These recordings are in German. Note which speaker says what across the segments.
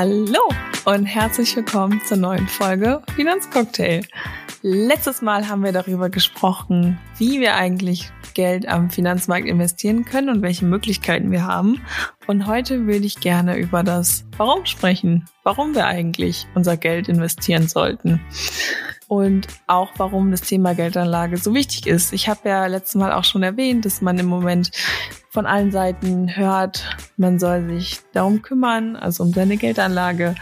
Speaker 1: Hallo und herzlich willkommen zur neuen Folge Finanzcocktail. Letztes Mal haben wir darüber gesprochen, wie wir eigentlich Geld am Finanzmarkt investieren können und welche Möglichkeiten wir haben. Und heute würde ich gerne über das Warum sprechen, warum wir eigentlich unser Geld investieren sollten und auch warum das Thema Geldanlage so wichtig ist. Ich habe ja letztes Mal auch schon erwähnt, dass man im Moment von allen Seiten hört, man soll sich darum kümmern, also um seine Geldanlage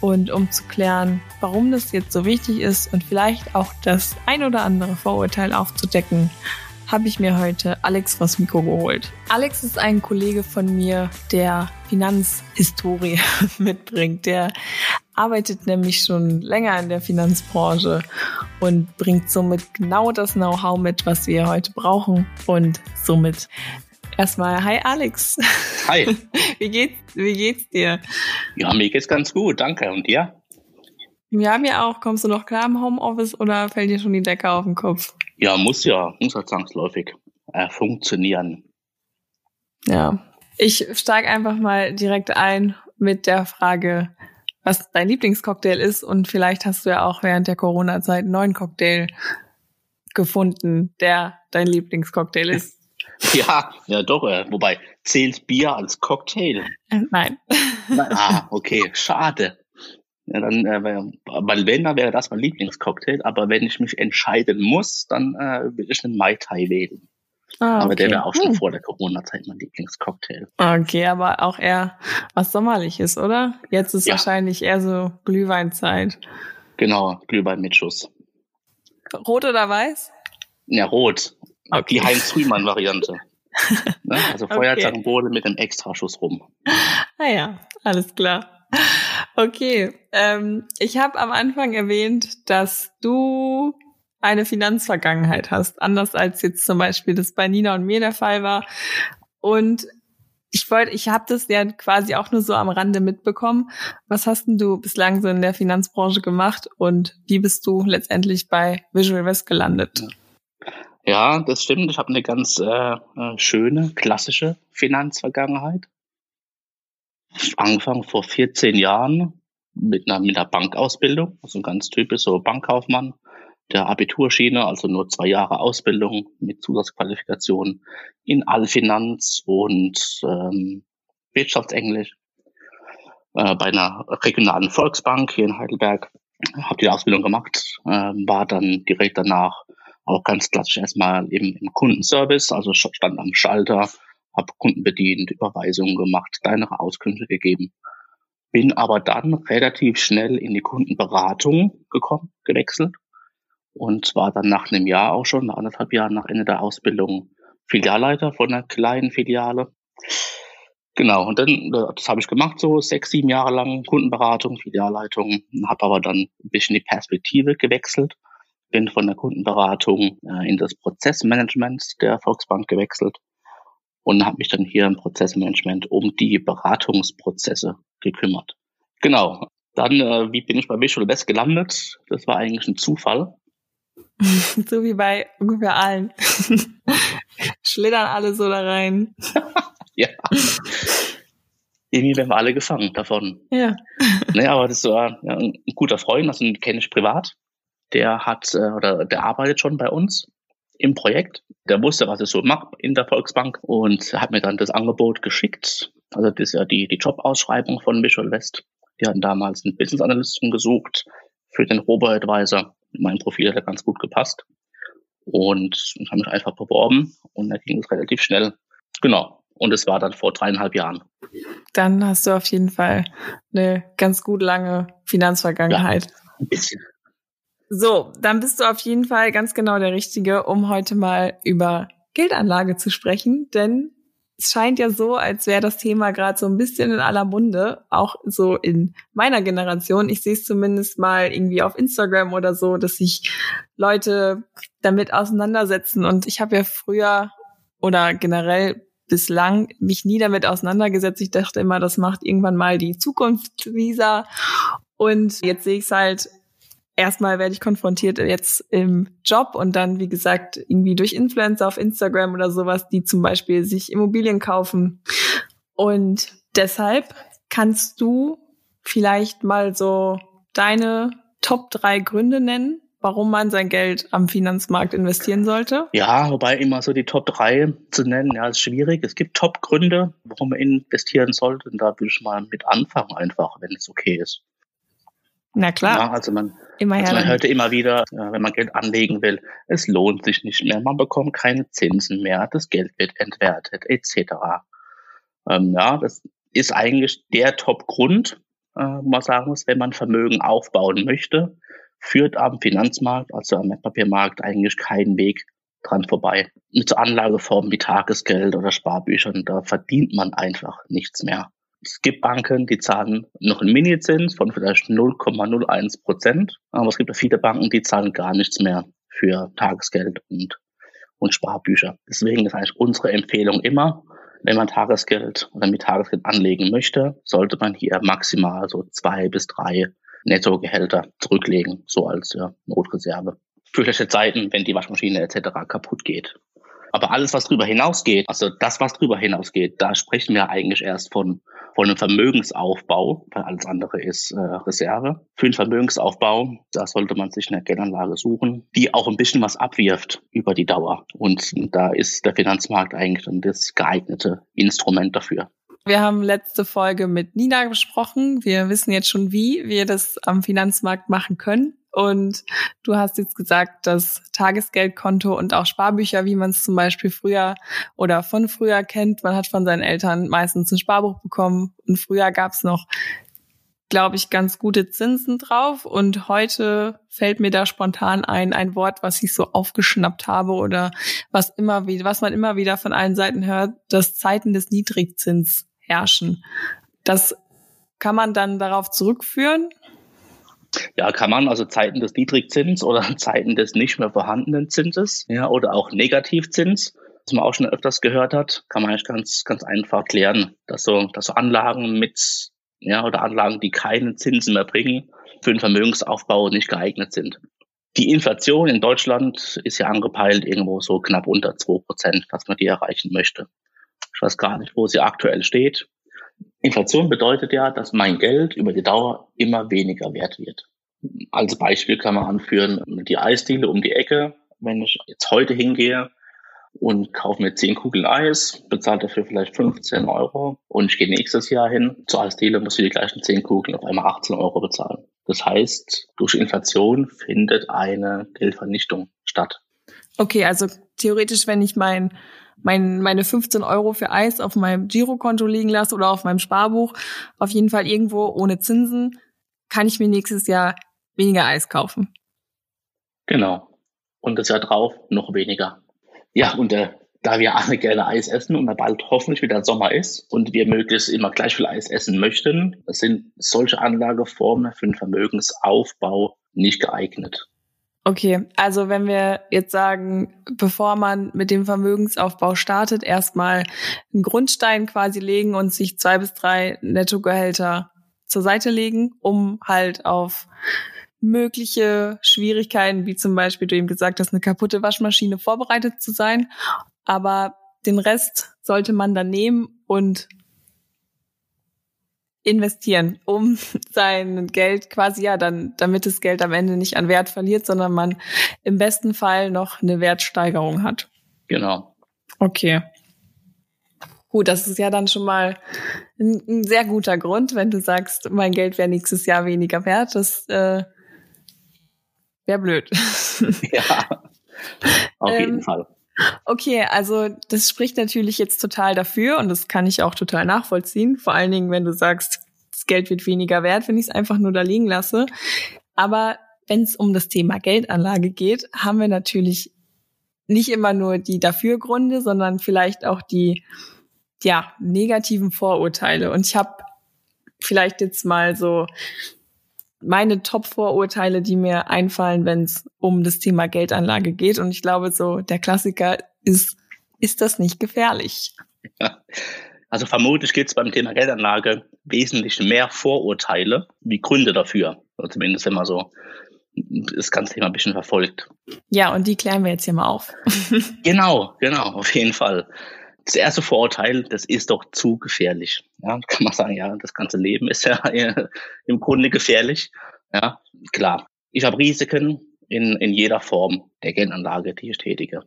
Speaker 1: und um zu klären, warum das jetzt so wichtig ist und vielleicht auch das ein oder andere Vorurteil aufzudecken, habe ich mir heute Alex vors Mikro geholt. Alex ist ein Kollege von mir, der Finanzhistorie mitbringt. Der arbeitet nämlich schon länger in der Finanzbranche und bringt somit genau das Know-how mit, was wir heute brauchen. Und somit erstmal, hi Alex.
Speaker 2: Hi.
Speaker 1: Wie geht's, wie geht's dir?
Speaker 2: Ja, mir geht's ganz gut, danke. Und dir?
Speaker 1: Ja, mir auch. Kommst du noch klar im Homeoffice oder fällt dir schon die Decke auf den Kopf?
Speaker 2: Ja, muss ja, muss ja zwangsläufig äh, funktionieren.
Speaker 1: Ja, ich steige einfach mal direkt ein mit der Frage, was dein Lieblingscocktail ist und vielleicht hast du ja auch während der Corona-Zeit einen neuen Cocktail gefunden, der dein Lieblingscocktail ist.
Speaker 2: Ja, ja doch, äh, wobei zählt Bier als Cocktail?
Speaker 1: Äh, nein.
Speaker 2: ah, okay, schade. Ja, dann, äh, dann wäre das mein Lieblingscocktail, aber wenn ich mich entscheiden muss, dann äh, will ich einen Mai Tai wählen. Ah, okay. Aber der wäre auch schon hm. vor der Corona-Zeit mein Lieblingscocktail.
Speaker 1: Okay, aber auch eher was Sommerliches, oder? Jetzt ist ja. wahrscheinlich eher so Glühweinzeit.
Speaker 2: Genau, Glühwein mit Schuss.
Speaker 1: Rot oder weiß?
Speaker 2: Ja, rot. Okay. Die Heinz-Rühmann-Variante. ne? Also Feuerzangenbowle okay. mit einem Extraschuss rum.
Speaker 1: Ah ja, alles klar. Okay, ähm, ich habe am Anfang erwähnt, dass du eine Finanzvergangenheit hast, anders als jetzt zum Beispiel das bei Nina und mir der Fall war. Und ich wollte, ich habe das ja quasi auch nur so am Rande mitbekommen. Was hast denn du bislang so in der Finanzbranche gemacht und wie bist du letztendlich bei Visual West gelandet?
Speaker 2: Ja, das stimmt. Ich habe eine ganz äh, äh schöne, klassische Finanzvergangenheit. Angefangen vor 14 Jahren mit einer, mit einer Bankausbildung, also ganz typisch so Bankkaufmann der Abiturschiene, also nur zwei Jahre Ausbildung mit Zusatzqualifikation in Allfinanz und ähm, Wirtschaftsenglisch äh, bei einer regionalen Volksbank hier in Heidelberg. Habe die Ausbildung gemacht, äh, war dann direkt danach auch ganz klassisch erstmal im Kundenservice, also stand am Schalter, habe Kunden bedient, Überweisungen gemacht, kleinere Auskünfte gegeben. Bin aber dann relativ schnell in die Kundenberatung gekommen, gewechselt und war dann nach einem Jahr auch schon, nach anderthalb Jahren nach Ende der Ausbildung, Filialleiter von einer kleinen Filiale. Genau, und dann, das habe ich gemacht, so sechs, sieben Jahre lang Kundenberatung, Filialleitung, habe aber dann ein bisschen die Perspektive gewechselt, bin von der Kundenberatung äh, in das Prozessmanagement der Volksbank gewechselt und habe mich dann hier im Prozessmanagement um die Beratungsprozesse gekümmert. Genau. Dann, äh, wie bin ich bei Visual Best gelandet? Das war eigentlich ein Zufall.
Speaker 1: so wie bei ungefähr allen. Schlittern alle so da rein.
Speaker 2: ja. Irgendwie werden wir alle gefangen davon.
Speaker 1: Ja.
Speaker 2: Nee, aber das war ja, ein guter Freund, also den kenne ich privat. Der hat äh, oder der arbeitet schon bei uns im Projekt. Der wusste, was ich so mache in der Volksbank und hat mir dann das Angebot geschickt. Also das ist ja die, die Jobausschreibung von Visual West. Die hatten damals einen Business Analysten gesucht für den Robo-Advisor mein Profil hat ganz gut gepasst. Und ich habe mich einfach beworben und da ging es relativ schnell. Genau. Und es war dann vor dreieinhalb Jahren.
Speaker 1: Dann hast du auf jeden Fall eine ganz gut lange Finanzvergangenheit. Ja,
Speaker 2: ein bisschen.
Speaker 1: So, dann bist du auf jeden Fall ganz genau der Richtige, um heute mal über Geldanlage zu sprechen, denn es scheint ja so, als wäre das Thema gerade so ein bisschen in aller Munde, auch so in meiner Generation. Ich sehe es zumindest mal irgendwie auf Instagram oder so, dass sich Leute damit auseinandersetzen. Und ich habe ja früher oder generell bislang mich nie damit auseinandergesetzt. Ich dachte immer, das macht irgendwann mal die Zukunftsvisa. Und jetzt sehe ich es halt erstmal werde ich konfrontiert jetzt im Job und dann, wie gesagt, irgendwie durch Influencer auf Instagram oder sowas, die zum Beispiel sich Immobilien kaufen. Und deshalb kannst du vielleicht mal so deine Top drei Gründe nennen, warum man sein Geld am Finanzmarkt investieren sollte?
Speaker 2: Ja, wobei immer so die Top 3 zu nennen, ja, ist schwierig. Es gibt Top-Gründe, warum man investieren sollte. Und da würde ich mal mit anfangen, einfach, wenn es okay ist.
Speaker 1: Na klar.
Speaker 2: Ja, also man, immer also man hörte immer wieder, wenn man Geld anlegen will, es lohnt sich nicht mehr, man bekommt keine Zinsen mehr, das Geld wird entwertet, etc. Ähm, ja, das ist eigentlich der Top-Grund, äh, man sagen muss, wenn man Vermögen aufbauen möchte führt am Finanzmarkt, also am Wertpapiermarkt, eigentlich keinen Weg dran vorbei. Mit so Anlageformen wie Tagesgeld oder Sparbüchern, da verdient man einfach nichts mehr. Es gibt Banken, die zahlen noch einen Minizins von vielleicht 0,01 Prozent, aber es gibt viele Banken, die zahlen gar nichts mehr für Tagesgeld und, und Sparbücher. Deswegen ist eigentlich unsere Empfehlung immer, wenn man Tagesgeld oder mit Tagesgeld anlegen möchte, sollte man hier maximal so zwei bis drei Nettogehälter zurücklegen, so als ja, Notreserve. Für schlechte Zeiten, wenn die Waschmaschine etc. kaputt geht. Aber alles, was darüber hinausgeht, also das, was darüber hinausgeht, da sprechen wir eigentlich erst von, von einem Vermögensaufbau, weil alles andere ist äh, Reserve. Für einen Vermögensaufbau, da sollte man sich eine Geldanlage suchen, die auch ein bisschen was abwirft über die Dauer. Und da ist der Finanzmarkt eigentlich dann das geeignete Instrument dafür.
Speaker 1: Wir haben letzte Folge mit Nina besprochen. Wir wissen jetzt schon, wie wir das am Finanzmarkt machen können. Und du hast jetzt gesagt, dass Tagesgeldkonto und auch Sparbücher, wie man es zum Beispiel früher oder von früher kennt, man hat von seinen Eltern meistens ein Sparbuch bekommen und früher gab es noch, glaube ich, ganz gute Zinsen drauf. Und heute fällt mir da spontan ein, ein Wort, was ich so aufgeschnappt habe oder was immer wieder, was man immer wieder von allen Seiten hört, das Zeiten des Niedrigzins herrschen. Das kann man dann darauf zurückführen?
Speaker 2: Ja, kann man also Zeiten des Niedrigzins oder Zeiten des nicht mehr vorhandenen Zinses, ja, oder auch Negativzins, was man auch schon öfters gehört hat, kann man eigentlich ganz, ganz einfach erklären, dass so, dass so Anlagen mit, ja, oder Anlagen, die keine Zinsen mehr bringen, für den Vermögensaufbau nicht geeignet sind. Die Inflation in Deutschland ist ja angepeilt irgendwo so knapp unter zwei Prozent, dass man die erreichen möchte. Ich weiß gar nicht, wo sie aktuell steht. Inflation bedeutet ja, dass mein Geld über die Dauer immer weniger wert wird. Als Beispiel kann man anführen, die Eisdiele um die Ecke. Wenn ich jetzt heute hingehe und kaufe mir 10 Kugeln Eis, bezahle dafür vielleicht 15 Euro und ich gehe nächstes Jahr hin zur Eisdiele, muss für die gleichen 10 Kugeln auf einmal 18 Euro bezahlen. Das heißt, durch Inflation findet eine Geldvernichtung statt.
Speaker 1: Okay, also theoretisch, wenn ich mein mein, meine 15 Euro für Eis auf meinem Girokonto liegen lasse oder auf meinem Sparbuch, auf jeden Fall irgendwo ohne Zinsen, kann ich mir nächstes Jahr weniger Eis kaufen.
Speaker 2: Genau. Und das Jahr drauf noch weniger. Ja, und äh, da wir alle gerne Eis essen und bald hoffentlich wieder Sommer ist und wir möglichst immer gleich viel Eis essen möchten, sind solche Anlageformen für den Vermögensaufbau nicht geeignet.
Speaker 1: Okay, also wenn wir jetzt sagen, bevor man mit dem Vermögensaufbau startet, erstmal einen Grundstein quasi legen und sich zwei bis drei Nettogehälter zur Seite legen, um halt auf mögliche Schwierigkeiten, wie zum Beispiel du eben gesagt hast, eine kaputte Waschmaschine vorbereitet zu sein. Aber den Rest sollte man dann nehmen und investieren, um sein Geld quasi ja dann, damit das Geld am Ende nicht an Wert verliert, sondern man im besten Fall noch eine Wertsteigerung hat.
Speaker 2: Genau.
Speaker 1: Okay. Gut, das ist ja dann schon mal ein, ein sehr guter Grund, wenn du sagst, mein Geld wäre nächstes Jahr weniger wert. Das äh, wäre blöd.
Speaker 2: Ja, auf jeden ähm, Fall.
Speaker 1: Okay, also das spricht natürlich jetzt total dafür und das kann ich auch total nachvollziehen. Vor allen Dingen, wenn du sagst, das Geld wird weniger wert, wenn ich es einfach nur da liegen lasse. Aber wenn es um das Thema Geldanlage geht, haben wir natürlich nicht immer nur die Dafürgründe, sondern vielleicht auch die ja, negativen Vorurteile. Und ich habe vielleicht jetzt mal so meine Top-Vorurteile, die mir einfallen, wenn es um das Thema Geldanlage geht. Und ich glaube, so der Klassiker ist, ist das nicht gefährlich?
Speaker 2: Also vermutlich gibt es beim Thema Geldanlage wesentlich mehr Vorurteile wie Gründe dafür. Oder zumindest wenn man so das ganze Thema ein bisschen verfolgt.
Speaker 1: Ja, und die klären wir jetzt hier mal auf.
Speaker 2: genau, genau, auf jeden Fall. Das erste Vorurteil, das ist doch zu gefährlich. Ja, kann man sagen, ja, das ganze Leben ist ja im Grunde gefährlich. Ja, klar. Ich habe Risiken in, in jeder Form der Geldanlage, die ich tätige.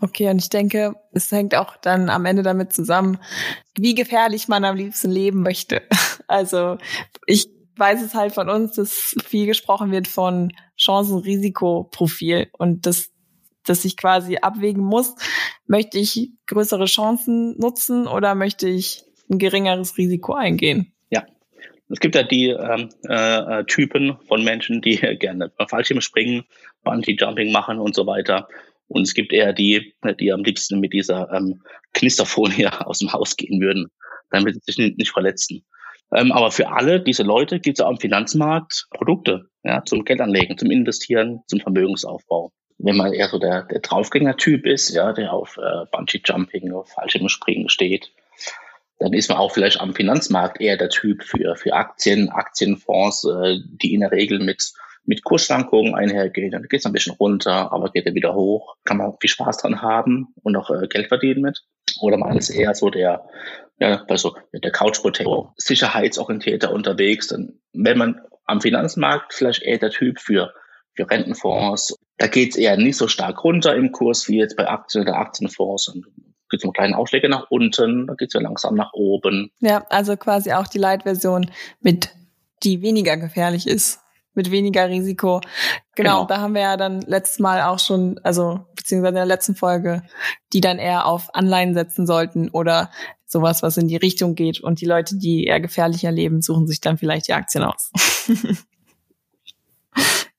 Speaker 1: Okay, und ich denke, es hängt auch dann am Ende damit zusammen, wie gefährlich man am liebsten leben möchte. Also ich weiß es halt von uns, dass viel gesprochen wird von Chancen-Risikoprofil und das dass ich quasi abwägen muss, möchte ich größere Chancen nutzen oder möchte ich ein geringeres Risiko eingehen?
Speaker 2: Ja. Es gibt ja die ähm, äh, Typen von Menschen, die gerne Fallschirm springen, Bungee-Jumping machen und so weiter. Und es gibt eher die, die am liebsten mit dieser ähm, Knisterfolie aus dem Haus gehen würden, damit sie sich nicht, nicht verletzen. Ähm, aber für alle diese Leute gibt es auch am Finanzmarkt Produkte ja, zum Geldanlegen, zum Investieren, zum Vermögensaufbau wenn man eher so der, der Draufgänger-Typ ist, ja, der auf äh, Bungee-Jumping, auf Fallschirmspringen steht, dann ist man auch vielleicht am Finanzmarkt eher der Typ für, für Aktien, Aktienfonds, äh, die in der Regel mit, mit Kursschwankungen einhergehen. Dann geht es ein bisschen runter, aber geht er wieder hoch. Kann man viel Spaß dran haben und auch äh, Geld verdienen mit. Oder man ist eher so der, ja, also der Couch Potato, sicherheitsorientierter unterwegs. Dann, wenn man am Finanzmarkt vielleicht eher der Typ für für Rentenfonds. Da geht es eher nicht so stark runter im Kurs wie jetzt bei Aktien oder Aktienfonds. Und gibt es noch kleine Ausschläge nach unten, da geht es ja langsam nach oben.
Speaker 1: Ja, also quasi auch die Light-Version mit, die weniger gefährlich ist, mit weniger Risiko. Genau, genau, da haben wir ja dann letztes Mal auch schon, also beziehungsweise in der letzten Folge, die dann eher auf Anleihen setzen sollten oder sowas, was in die Richtung geht. Und die Leute, die eher gefährlicher leben, suchen sich dann vielleicht die Aktien aus.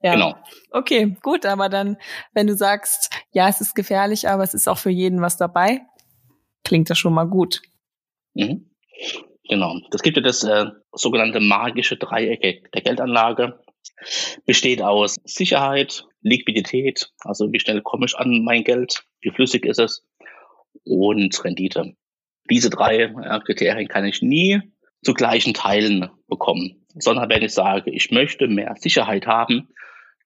Speaker 1: Ja. Genau. Okay, gut, aber dann, wenn du sagst, ja, es ist gefährlich, aber es ist auch für jeden was dabei, klingt das schon mal gut.
Speaker 2: Mhm. Genau. Das gibt ja das äh, sogenannte magische Dreieck der Geldanlage. Besteht aus Sicherheit, Liquidität, also wie schnell komme ich an mein Geld, wie flüssig ist es, und Rendite. Diese drei äh, Kriterien kann ich nie zu gleichen Teilen bekommen, sondern wenn ich sage, ich möchte mehr Sicherheit haben,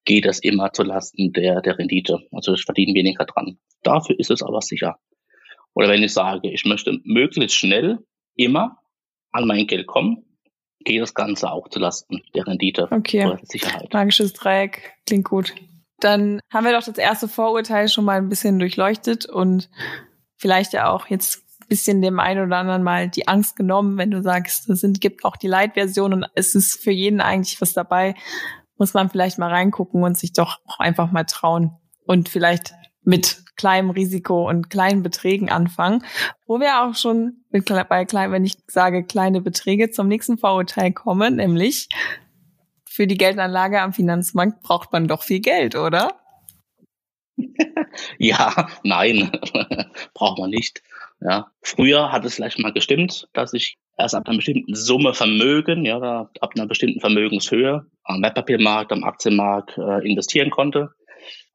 Speaker 2: geht das immer zulasten der, der Rendite. Also ich verdiene weniger dran. Dafür ist es aber sicher. Oder wenn ich sage, ich möchte möglichst schnell immer an mein Geld kommen, geht das Ganze auch zulasten der Rendite
Speaker 1: okay. oder der Sicherheit. Magisches Dreieck klingt gut. Dann haben wir doch das erste Vorurteil schon mal ein bisschen durchleuchtet und vielleicht ja auch jetzt ein bisschen dem einen oder anderen mal die Angst genommen, wenn du sagst, es sind, gibt auch die Light-Version und es ist für jeden eigentlich was dabei, muss man vielleicht mal reingucken und sich doch auch einfach mal trauen und vielleicht mit kleinem Risiko und kleinen Beträgen anfangen, wo wir auch schon mit, bei klein, wenn ich sage kleine Beträge zum nächsten Vorurteil kommen, nämlich für die Geldanlage am Finanzmarkt braucht man doch viel Geld, oder?
Speaker 2: ja, nein, braucht man nicht. Ja, früher hat es vielleicht mal gestimmt, dass ich erst ab einer bestimmten Summe Vermögen, ja, ab einer bestimmten Vermögenshöhe am Wertpapiermarkt, am Aktienmarkt äh, investieren konnte.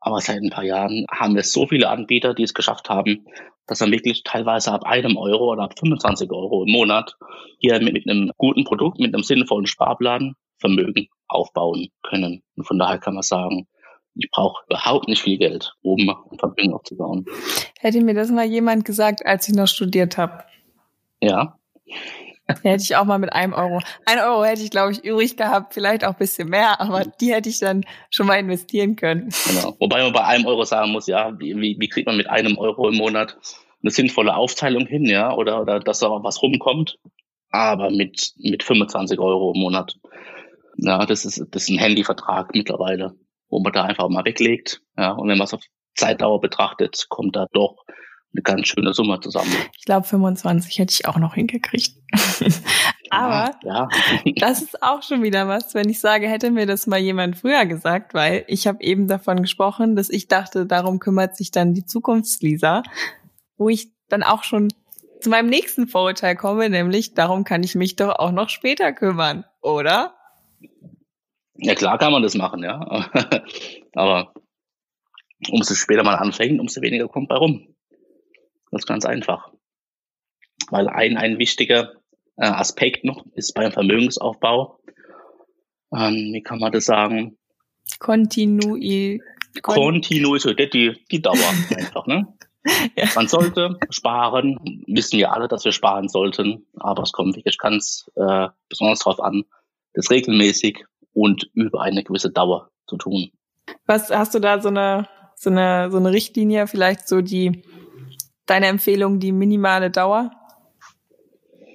Speaker 2: Aber seit ein paar Jahren haben wir so viele Anbieter, die es geschafft haben, dass man wirklich teilweise ab einem Euro oder ab 25 Euro im Monat hier mit, mit einem guten Produkt, mit einem sinnvollen Sparplan Vermögen aufbauen können. Und von daher kann man sagen, ich brauche überhaupt nicht viel Geld, um Vermögen aufzubauen.
Speaker 1: Hätte mir das mal jemand gesagt, als ich noch studiert habe.
Speaker 2: Ja.
Speaker 1: Hätte ich auch mal mit einem Euro. Ein Euro hätte ich, glaube ich, übrig gehabt, vielleicht auch ein bisschen mehr, aber die hätte ich dann schon mal investieren können.
Speaker 2: Genau. Wobei man bei einem Euro sagen muss, ja, wie, wie kriegt man mit einem Euro im Monat eine sinnvolle Aufteilung hin, ja, oder, oder dass da was rumkommt. Aber mit, mit 25 Euro im Monat. Ja, das ist, das ist ein Handyvertrag mittlerweile, wo man da einfach mal weglegt. Ja, und wenn man es auf Zeitdauer betrachtet, kommt da doch eine ganz schöne Summe zusammen.
Speaker 1: Ich glaube, 25 hätte ich auch noch hingekriegt. Aber ja, ja. das ist auch schon wieder was, wenn ich sage, hätte mir das mal jemand früher gesagt, weil ich habe eben davon gesprochen, dass ich dachte, darum kümmert sich dann die Zukunftslisa, wo ich dann auch schon zu meinem nächsten Vorurteil komme, nämlich darum kann ich mich doch auch noch später kümmern, oder?
Speaker 2: Ja, klar kann man das machen, ja. Aber umso später man anfängt, umso weniger kommt bei rum. Das ist ganz einfach. Weil ein, ein wichtiger äh, Aspekt noch ist beim Vermögensaufbau, ähm, wie kann man das sagen?
Speaker 1: Kontinuität.
Speaker 2: Kontinuität, die, die Dauer einfach, ne? Ja. Man sollte sparen, wissen wir alle, dass wir sparen sollten, aber es kommt wirklich ganz äh, besonders darauf an, das regelmäßig und über eine gewisse Dauer zu tun.
Speaker 1: Was hast du da so eine so eine so eine Richtlinie, vielleicht so die deine Empfehlung, die minimale Dauer?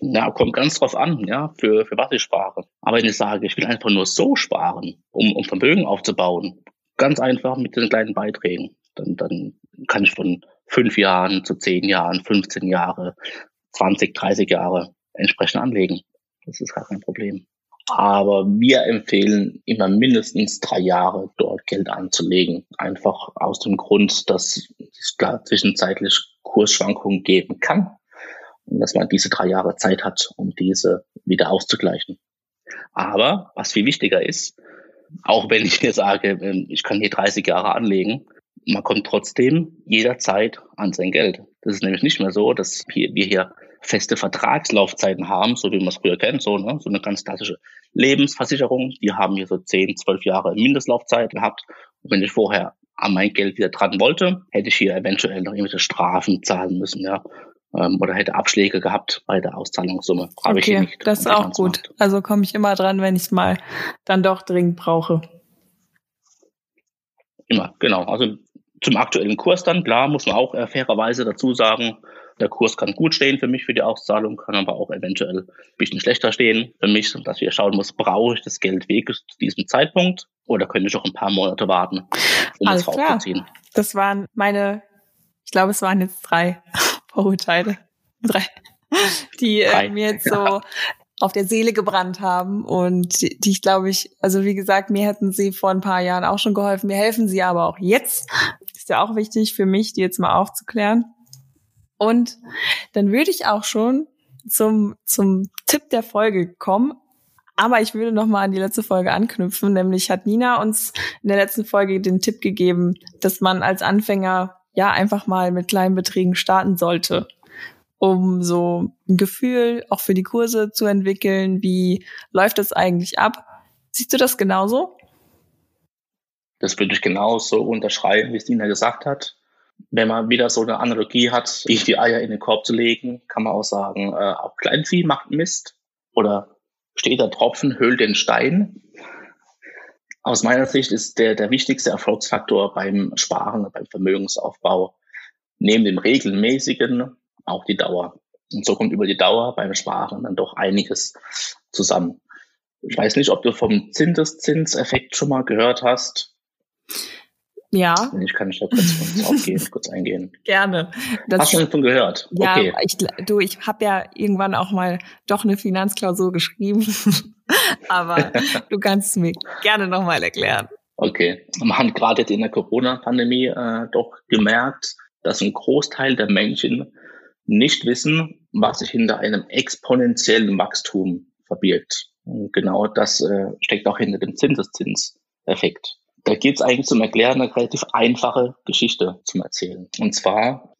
Speaker 2: Ja, kommt ganz drauf an, ja, für, für was ich spare. Aber wenn ich sage, ich will einfach nur so sparen, um, um Vermögen aufzubauen, ganz einfach mit den kleinen Beiträgen, dann, dann kann ich von fünf Jahren zu zehn Jahren, 15 Jahre, 20, 30 Jahre entsprechend anlegen. Das ist gar kein Problem. Aber wir empfehlen immer mindestens drei Jahre dort Geld anzulegen. Einfach aus dem Grund, dass es da zwischenzeitlich Kursschwankungen geben kann und dass man diese drei Jahre Zeit hat, um diese wieder auszugleichen. Aber was viel wichtiger ist, auch wenn ich hier sage, ähm, ich kann hier 30 Jahre anlegen, man kommt trotzdem jederzeit an sein Geld. Das ist nämlich nicht mehr so, dass wir hier feste Vertragslaufzeiten haben, so wie man es früher kennt, so, ne? so eine ganz klassische Lebensversicherung. Die haben hier so 10, 12 Jahre Mindestlaufzeit gehabt. Und wenn ich vorher an mein Geld wieder dran wollte, hätte ich hier eventuell noch irgendwelche Strafen zahlen müssen, ja. Ähm, oder hätte Abschläge gehabt bei der Auszahlungssumme.
Speaker 1: Habe okay, ich nicht. Das ist auch gut. Also komme ich immer dran, wenn ich es mal dann doch dringend brauche.
Speaker 2: Immer, genau. Also zum aktuellen Kurs dann, klar, muss man auch äh, fairerweise dazu sagen, der Kurs kann gut stehen für mich für die Auszahlung, kann aber auch eventuell ein bisschen schlechter stehen für mich, dass ich schauen muss, brauche ich das Geld wirklich zu diesem Zeitpunkt oder könnte ich auch ein paar Monate warten,
Speaker 1: um Alles es rauszuziehen. Das waren meine, ich glaube, es waren jetzt drei Vorurteile, drei, die äh, mir jetzt so auf der Seele gebrannt haben und die, die ich glaube ich, also wie gesagt, mir hätten sie vor ein paar Jahren auch schon geholfen, mir helfen sie aber auch jetzt. Ist ja auch wichtig für mich, die jetzt mal aufzuklären. Und dann würde ich auch schon zum, zum Tipp der Folge kommen. Aber ich würde noch mal an die letzte Folge anknüpfen. Nämlich hat Nina uns in der letzten Folge den Tipp gegeben, dass man als Anfänger ja einfach mal mit kleinen Beträgen starten sollte, um so ein Gefühl auch für die Kurse zu entwickeln. Wie läuft das eigentlich ab? Siehst du das genauso?
Speaker 2: Das würde ich genauso unterschreiben, wie es Nina gesagt hat. Wenn man wieder so eine Analogie hat, wie die Eier in den Korb zu legen, kann man auch sagen, äh, auch Kleinvieh macht Mist oder steht der Tropfen, höhlt den Stein. Aus meiner Sicht ist der, der wichtigste Erfolgsfaktor beim Sparen, beim Vermögensaufbau, neben dem regelmäßigen auch die Dauer. Und so kommt über die Dauer beim Sparen dann doch einiges zusammen. Ich weiß nicht, ob du vom Zinseszinseffekt schon mal gehört hast.
Speaker 1: Ja.
Speaker 2: Ich kann nicht da kurz aufgehen, kurz eingehen.
Speaker 1: Gerne.
Speaker 2: Das, Hast du schon davon gehört?
Speaker 1: Ja, okay. ich, du, ich habe ja irgendwann auch mal doch eine Finanzklausur geschrieben. Aber du kannst es mir gerne nochmal erklären.
Speaker 2: Okay. Man hat gerade jetzt in der Corona-Pandemie äh, doch gemerkt, dass ein Großteil der Menschen nicht wissen, was sich hinter einem exponentiellen Wachstum verbirgt. Und genau das äh, steckt auch hinter dem Zinseszinseffekt. Da geht es eigentlich zum Erklären eine relativ einfache Geschichte zum Erzählen. Und zwar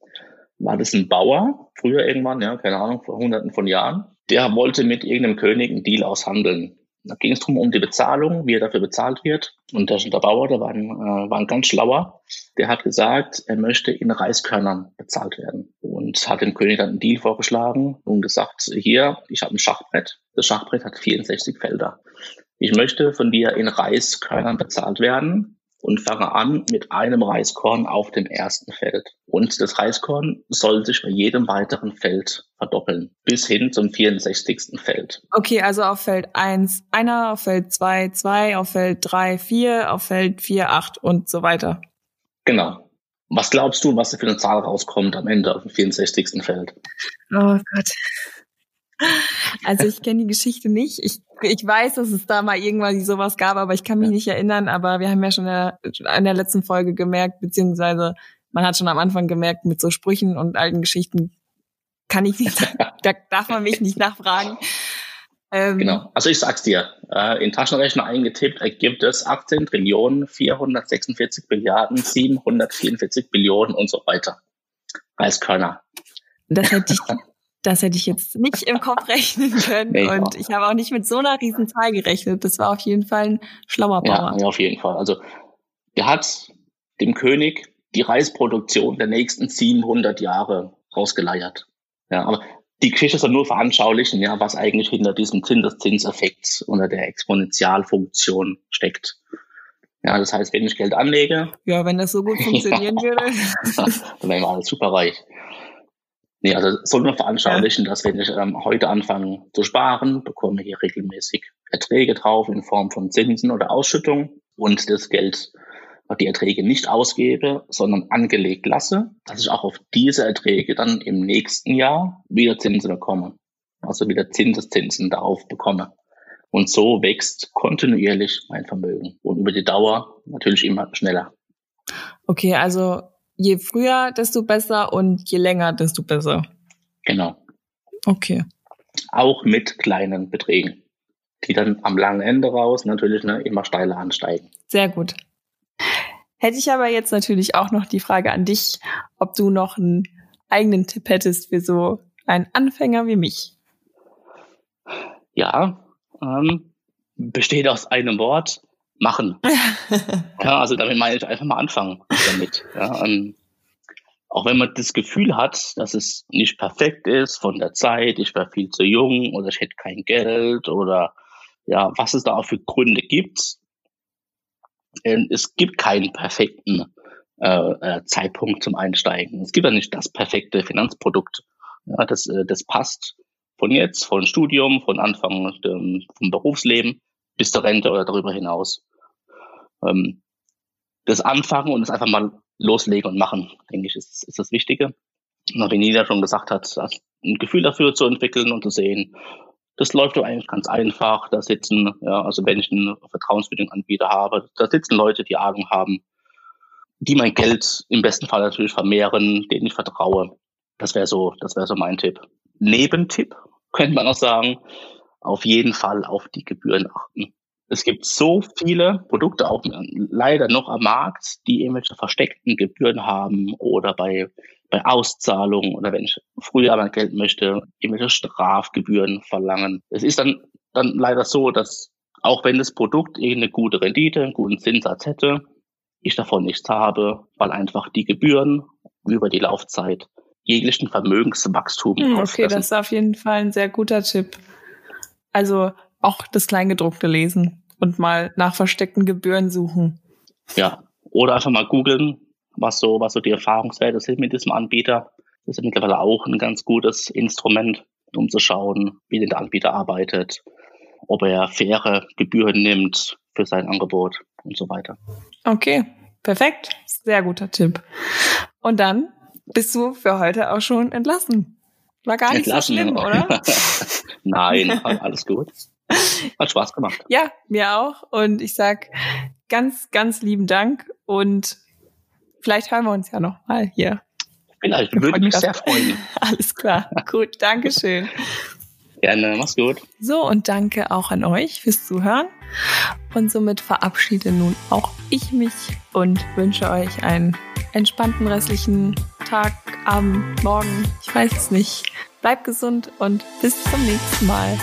Speaker 2: war das ein Bauer, früher irgendwann, ja, keine Ahnung, vor hunderten von Jahren, der wollte mit irgendeinem König einen Deal aushandeln. Da ging es darum, um die Bezahlung, wie er dafür bezahlt wird. Und der, der Bauer, der war ein, äh, war ein ganz schlauer, der hat gesagt, er möchte in Reiskörnern bezahlt werden. Und hat dem König dann einen Deal vorgeschlagen und gesagt, hier, ich habe ein Schachbrett. Das Schachbrett hat 64 Felder. Ich möchte von dir in Reiskörnern bezahlt werden und fange an mit einem Reiskorn auf dem ersten Feld. Und das Reiskorn soll sich bei jedem weiteren Feld verdoppeln, bis hin zum 64. Feld.
Speaker 1: Okay, also auf Feld 1 einer, auf Feld 2 2, auf Feld 3 4, auf Feld 4 8 und so weiter.
Speaker 2: Genau. Was glaubst du, was da für eine Zahl rauskommt am Ende auf dem 64. Feld?
Speaker 1: Oh Gott. Also ich kenne die Geschichte nicht. Ich, ich weiß, dass es da mal irgendwann sowas gab, aber ich kann mich nicht erinnern. Aber wir haben ja schon in der letzten Folge gemerkt, beziehungsweise man hat schon am Anfang gemerkt, mit so Sprüchen und alten Geschichten kann ich nicht, da darf man mich nicht nachfragen.
Speaker 2: Ähm, genau. Also ich sag's dir. Äh, in Taschenrechner eingetippt ergibt es 18 Trillionen, 446 Milliarden, 744 Billionen und so weiter. Reiskörner.
Speaker 1: Das hätte ich das hätte ich jetzt nicht im Kopf rechnen können. Nee, und ich habe auch nicht mit so einer riesen Zahl gerechnet. Das war auf jeden Fall ein schlauer Bauer.
Speaker 2: Ja, auf jeden Fall. Also der hat dem König die Reisproduktion der nächsten 700 Jahre rausgeleiert. Ja, aber die Geschichte soll nur veranschaulichen, ja, was eigentlich hinter diesem Zinseszinseffekt oder der Exponentialfunktion steckt. Ja, das heißt, wenn ich Geld anlege.
Speaker 1: Ja, wenn das so gut funktionieren würde.
Speaker 2: dann wären wir alle superreich. Nee, also soll nur veranschaulichen, ja. dass wenn ich ähm, heute anfange zu sparen, bekomme ich hier regelmäßig Erträge drauf in Form von Zinsen oder Ausschüttung und das Geld, die Erträge nicht ausgebe, sondern angelegt lasse, dass ich auch auf diese Erträge dann im nächsten Jahr wieder Zinsen bekomme. Also wieder Zinseszinsen darauf bekomme. Und so wächst kontinuierlich mein Vermögen und über die Dauer natürlich immer schneller.
Speaker 1: Okay, also je früher, desto besser und je länger, desto besser.
Speaker 2: Genau.
Speaker 1: Okay.
Speaker 2: Auch mit kleinen Beträgen, die dann am langen Ende raus natürlich ne, immer steiler ansteigen.
Speaker 1: Sehr gut. Hätte ich aber jetzt natürlich auch noch die Frage an dich, ob du noch einen eigenen Tipp hättest für so einen Anfänger wie mich.
Speaker 2: Ja, ähm, besteht aus einem Wort, machen. ja, also damit meine ich einfach mal anfangen damit. Ja, ähm, auch wenn man das Gefühl hat, dass es nicht perfekt ist von der Zeit, ich wäre viel zu jung oder ich hätte kein Geld oder ja, was es da auch für Gründe gibt. Ähm, es gibt keinen perfekten äh, äh, Zeitpunkt zum Einsteigen. Es gibt ja nicht das perfekte Finanzprodukt. Ja, das, äh, das passt von jetzt, von Studium, von Anfang ähm, vom Berufsleben bis zur Rente oder darüber hinaus. Ähm, das Anfangen und das einfach mal loslegen und machen, denke ich, ist, ist das Wichtige. Und wie Nina schon gesagt hat, ein Gefühl dafür zu entwickeln und zu sehen, das läuft doch eigentlich ganz einfach. Da sitzen, ja, also wenn ich einen vertrauenswürdigen Anbieter habe, da sitzen Leute, die Ahnung haben, die mein Geld im besten Fall natürlich vermehren, denen ich vertraue. Das wäre so, das wäre so mein Tipp. Nebentipp könnte man auch sagen, auf jeden Fall auf die Gebühren achten. Es gibt so viele Produkte auch leider noch am Markt, die irgendwelche versteckten Gebühren haben oder bei, bei Auszahlungen oder wenn ich früher mein Geld möchte, irgendwelche Strafgebühren verlangen. Es ist dann, dann leider so, dass auch wenn das Produkt irgendeine gute Rendite, einen guten Zinssatz hätte, ich davon nichts habe, weil einfach die Gebühren über die Laufzeit jeglichen Vermögenswachstum
Speaker 1: hm, Okay, das ist auf jeden Fall ein sehr guter Tipp. Also auch das Kleingedruckte lesen und mal nach versteckten Gebühren suchen.
Speaker 2: Ja, oder einfach mal googeln, was so, was so die Erfahrungswerte sind mit diesem Anbieter. Das ist mittlerweile auch ein ganz gutes Instrument, um zu schauen, wie denn der Anbieter arbeitet, ob er faire Gebühren nimmt für sein Angebot und so weiter.
Speaker 1: Okay, perfekt. Sehr guter Tipp. Und dann bist du für heute auch schon entlassen. War gar nicht so schlimm, oder?
Speaker 2: Nein, alles gut. Hat Spaß gemacht.
Speaker 1: Ja, mir auch. Und ich sag ganz, ganz lieben Dank und vielleicht hören wir uns ja noch mal hier.
Speaker 2: Vielleicht, würde mich sehr freuen.
Speaker 1: Alles klar. Gut, Dankeschön.
Speaker 2: Gerne, mach's gut.
Speaker 1: So, und danke auch an euch fürs Zuhören. Und somit verabschiede nun auch ich mich und wünsche euch einen entspannten restlichen Tag, Abend, Morgen. Ich weiß es nicht. Bleibt gesund und bis zum nächsten Mal.